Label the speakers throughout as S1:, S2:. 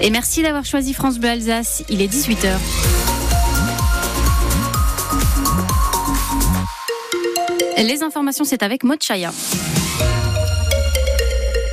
S1: Et merci d'avoir choisi France Bleu Alsace. Il est 18h. Les informations, c'est avec Maud.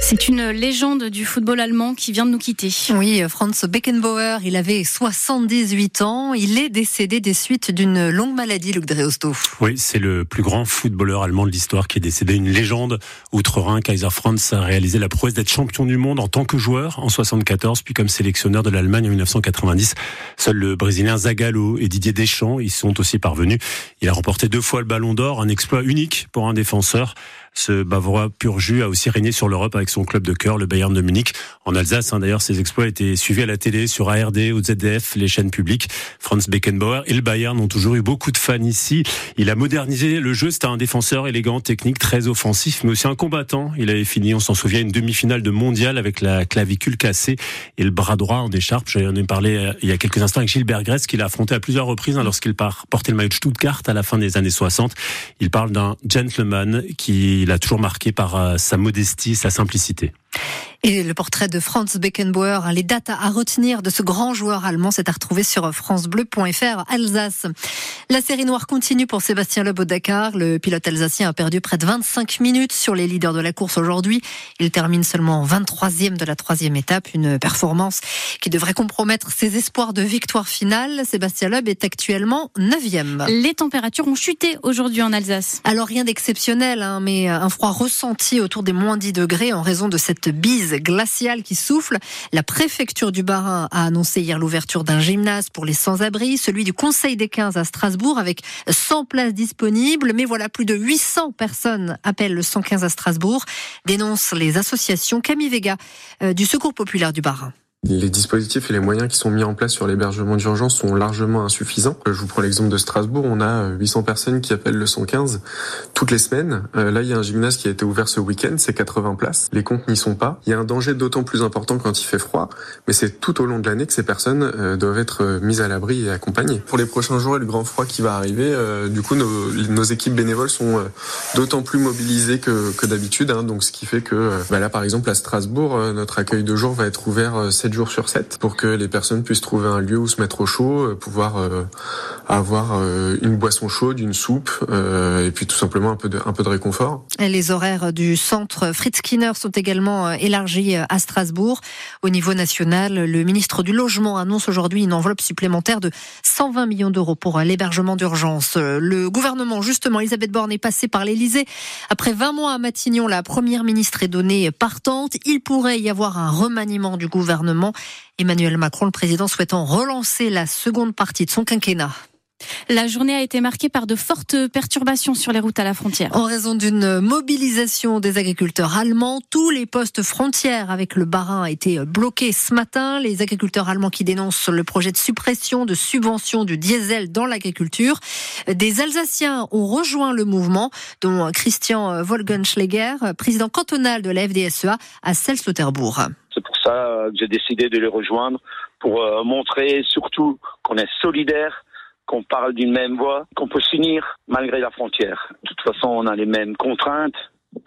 S1: C'est une légende du football allemand qui vient de nous quitter.
S2: Oui, Franz Beckenbauer, il avait 78 ans. Il est décédé des suites d'une longue maladie, Luc Dreosto.
S3: Oui, c'est le plus grand footballeur allemand de l'histoire qui est décédé. Une légende. Outre-Rhin, Kaiser Franz a réalisé la prouesse d'être champion du monde en tant que joueur en 74, puis comme sélectionneur de l'Allemagne en 1990. Seul le Brésilien Zagallo et Didier Deschamps y sont aussi parvenus. Il a remporté deux fois le Ballon d'Or, un exploit unique pour un défenseur. Ce Bavarois pur jus a aussi régné sur l'Europe avec son club de cœur, le Bayern de Munich. En Alsace, hein, d'ailleurs, ses exploits étaient suivis à la télé, sur ARD ou ZDF, les chaînes publiques. Franz Beckenbauer et le Bayern ont toujours eu beaucoup de fans ici. Il a modernisé le jeu. C'était un défenseur élégant, technique, très offensif, mais aussi un combattant. Il avait fini, on s'en souvient, une demi-finale de mondial avec la clavicule cassée et le bras droit en écharpe. J'en ai parlé euh, il y a quelques instants avec Gilbert Gress, qu'il a affronté à plusieurs reprises hein, lorsqu'il portait le maillot de Stuttgart à la fin des années 60. Il parle d'un gentleman qui il a toujours marqué par euh, sa modestie, sa simplicité.
S2: Et le portrait de Franz Beckenbauer, hein, les dates à retenir de ce grand joueur allemand, c'est à retrouver sur francebleu.fr Alsace. La série noire continue pour Sébastien Loeb au Dakar. Le pilote alsacien a perdu près de 25 minutes sur les leaders de la course aujourd'hui. Il termine seulement 23e de la troisième étape, une performance qui devrait compromettre ses espoirs de victoire finale. Sébastien Loeb est actuellement 9e.
S1: Les températures ont chuté aujourd'hui en Alsace.
S2: Alors rien d'exceptionnel, hein, mais un froid ressenti autour des moins 10 degrés en raison de cette bise glaciale qui souffle. La préfecture du Bas-Rhin a annoncé hier l'ouverture d'un gymnase pour les sans-abri, celui du Conseil des 15 à Strasbourg avec 100 places disponibles. Mais voilà, plus de 800 personnes appellent le 115 à Strasbourg, dénoncent les associations Camille Vega euh, du Secours populaire du Bas-Rhin.
S4: Les dispositifs et les moyens qui sont mis en place sur l'hébergement d'urgence sont largement insuffisants. Je vous prends l'exemple de Strasbourg, on a 800 personnes qui appellent le 115 toutes les semaines. Euh, là, il y a un gymnase qui a été ouvert ce week-end, c'est 80 places. Les comptes n'y sont pas. Il y a un danger d'autant plus important quand il fait froid, mais c'est tout au long de l'année que ces personnes euh, doivent être euh, mises à l'abri et accompagnées. Pour les prochains jours et le grand froid qui va arriver, du coup, nos, équipes bénévoles sont d'autant plus mobilisées que, d'habitude. Hein, donc, ce qui fait que bah là, par exemple, à Strasbourg, notre accueil de jour va être ouvert 7 jours sur 7 pour que les personnes puissent trouver un lieu où se mettre au chaud, euh, pouvoir euh, avoir euh, une boisson chaude, une soupe et puis tout simplement un peu de, un peu de réconfort.
S2: Les horaires du centre Fritz Skinner sont également élargis à Strasbourg. Au niveau national, le ministre du Logement annonce aujourd'hui une enveloppe supplémentaire de 120 millions d'euros pour l'hébergement d'urgence. Le gouvernement, justement, Elisabeth Borne est passée par l'Elysée. Après 20 mois à Matignon, la première ministre est donnée partante. Il pourrait y avoir un remaniement du gouvernement. Emmanuel Macron, le président, souhaitant relancer la seconde partie de son quinquennat.
S1: La journée a été marquée par de fortes perturbations sur les routes à la frontière.
S2: En raison d'une mobilisation des agriculteurs allemands, tous les postes frontières avec le Barin ont été bloqués ce matin. Les agriculteurs allemands qui dénoncent le projet de suppression de subventions du diesel dans l'agriculture. Des Alsaciens ont rejoint le mouvement, dont Christian Wolgenschläger, président cantonal de la FDSEA à Sels-Lauterbourg.
S5: C'est pour ça que j'ai décidé de les rejoindre, pour euh, montrer surtout qu'on est solidaire qu'on parle d'une même voix, qu'on peut s'unir malgré la frontière. De toute façon, on a les mêmes contraintes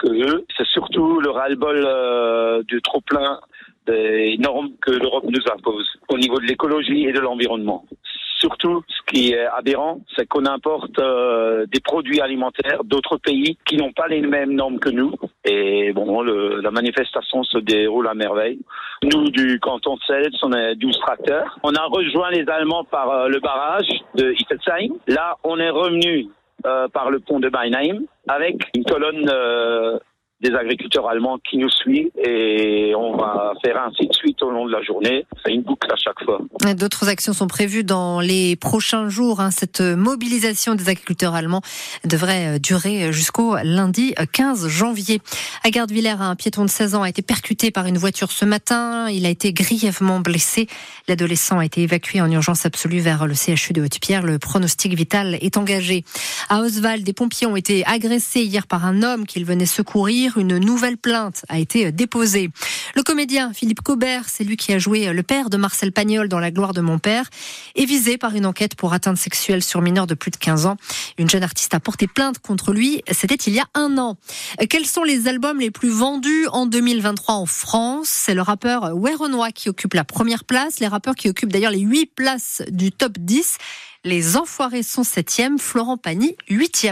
S5: que eux. C'est surtout le ras-le-bol euh, du trop-plein des normes que l'Europe nous impose au niveau de l'écologie et de l'environnement. Surtout, ce qui est aberrant, c'est qu'on importe euh, des produits alimentaires d'autres pays qui n'ont pas les mêmes normes que nous. Et bon, le, la manifestation se déroule à merveille. Nous, du canton de Cels, on est 12 tracteurs. On a rejoint les Allemands par euh, le barrage de Iffelsheim. Là, on est revenu euh, par le pont de Beinheim avec une colonne des agriculteurs allemands qui nous suivent et on va faire ainsi de suite au long de la journée. C'est une boucle à chaque fois.
S2: D'autres actions sont prévues dans les prochains jours. Hein. Cette mobilisation des agriculteurs allemands devrait durer jusqu'au lundi 15 janvier. À Gardevillers, un piéton de 16 ans a été percuté par une voiture ce matin. Il a été grièvement blessé. L'adolescent a été évacué en urgence absolue vers le CHU de Haute-Pierre. Le pronostic vital est engagé. À Oswald, des pompiers ont été agressés hier par un homme qu'ils venaient secourir une nouvelle plainte a été déposée. Le comédien Philippe Cobert c'est lui qui a joué le père de Marcel Pagnol dans La gloire de mon père, est visé par une enquête pour atteinte sexuelle sur mineurs de plus de 15 ans. Une jeune artiste a porté plainte contre lui, c'était il y a un an. Quels sont les albums les plus vendus en 2023 en France? C'est le rappeur Werenoi qui occupe la première place, les rappeurs qui occupent d'ailleurs les 8 places du top 10. Les Enfoirés sont septième, Florent Pagny huitième.